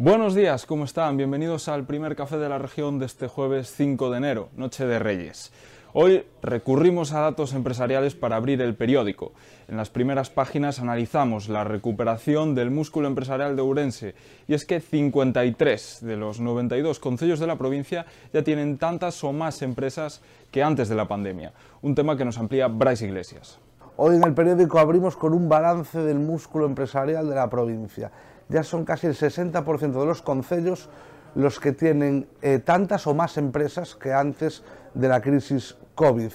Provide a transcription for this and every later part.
Buenos días, ¿cómo están? Bienvenidos al primer café de la región de este jueves 5 de enero, Noche de Reyes. Hoy recurrimos a datos empresariales para abrir el periódico. En las primeras páginas analizamos la recuperación del músculo empresarial de Ourense y es que 53 de los 92 concellos de la provincia ya tienen tantas o más empresas que antes de la pandemia, un tema que nos amplía Bryce Iglesias. Hoy en el periódico abrimos con un balance del músculo empresarial de la provincia. Ya son casi el 60% de los concellos los que tienen eh, tantas o más empresas que antes de la crisis COVID.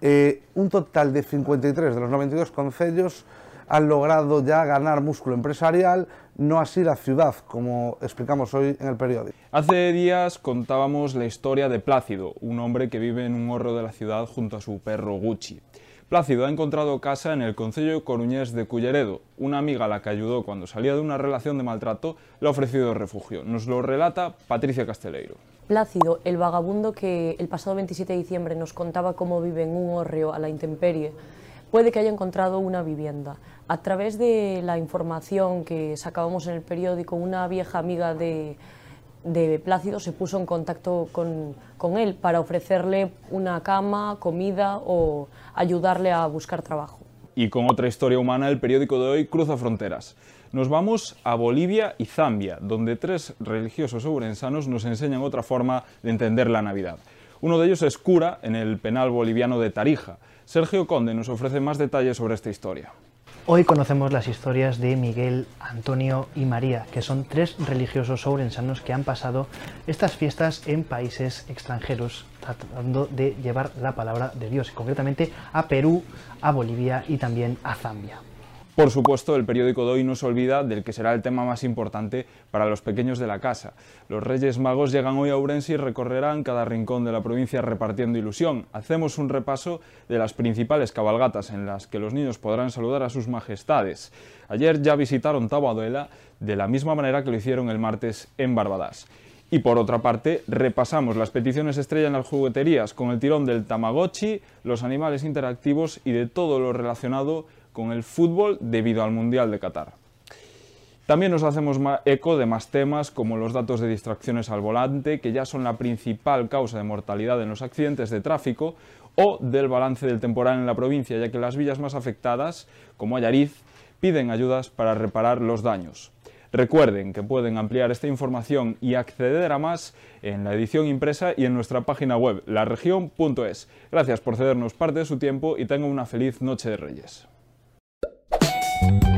Eh, un total de 53 de los 92 concellos han logrado ya ganar músculo empresarial, no así la ciudad, como explicamos hoy en el periódico. Hace días contábamos la historia de Plácido, un hombre que vive en un horro de la ciudad junto a su perro Gucci. Plácido ha encontrado casa en el concello coruñés de Culleredo. Una amiga a la que ayudó cuando salía de una relación de maltrato le ha ofrecido refugio. Nos lo relata Patricia Casteleiro. Plácido, el vagabundo que el pasado 27 de diciembre nos contaba cómo vive en un hórreo a la intemperie, puede que haya encontrado una vivienda. A través de la información que sacábamos en el periódico, una vieja amiga de, de Plácido se puso en contacto con, con, él para ofrecerle una cama, comida o ayudarle a buscar trabajo. Y con otra historia humana, el periódico de hoy cruza fronteras. Nos vamos a Bolivia y Zambia, donde tres religiosos ourensanos nos enseñan otra forma de entender la Navidad. Uno de ellos es cura en el penal boliviano de Tarija. Sergio Conde nos ofrece más detalles sobre esta historia. Hoy conocemos las historias de Miguel, Antonio y María, que son tres religiosos ourensanos que han pasado estas fiestas en países extranjeros, tratando de llevar la palabra de Dios, concretamente a Perú, a Bolivia y también a Zambia. Por supuesto, el periódico de hoy no se olvida del que será el tema más importante para los pequeños de la casa. Los Reyes Magos llegan hoy a Ourense y recorrerán cada rincón de la provincia repartiendo ilusión. Hacemos un repaso de las principales cabalgatas en las que los niños podrán saludar a sus majestades. Ayer ya visitaron Taboadela de la misma manera que lo hicieron el martes en Barbadas. Y por otra parte, repasamos las peticiones estrella en las jugueterías con el tirón del Tamagotchi, los animales interactivos y de todo lo relacionado el fútbol debido al Mundial de Qatar. También nos hacemos eco de más temas como los datos de distracciones al volante, que ya son la principal causa de mortalidad en los accidentes de tráfico, o del balance del temporal en la provincia, ya que las villas más afectadas, como Ayariz, piden ayudas para reparar los daños. Recuerden que pueden ampliar esta información y acceder a más en la edición impresa y en nuestra página web, laregion.es. Gracias por cedernos parte de su tiempo y tengan una feliz noche de Reyes. Bye.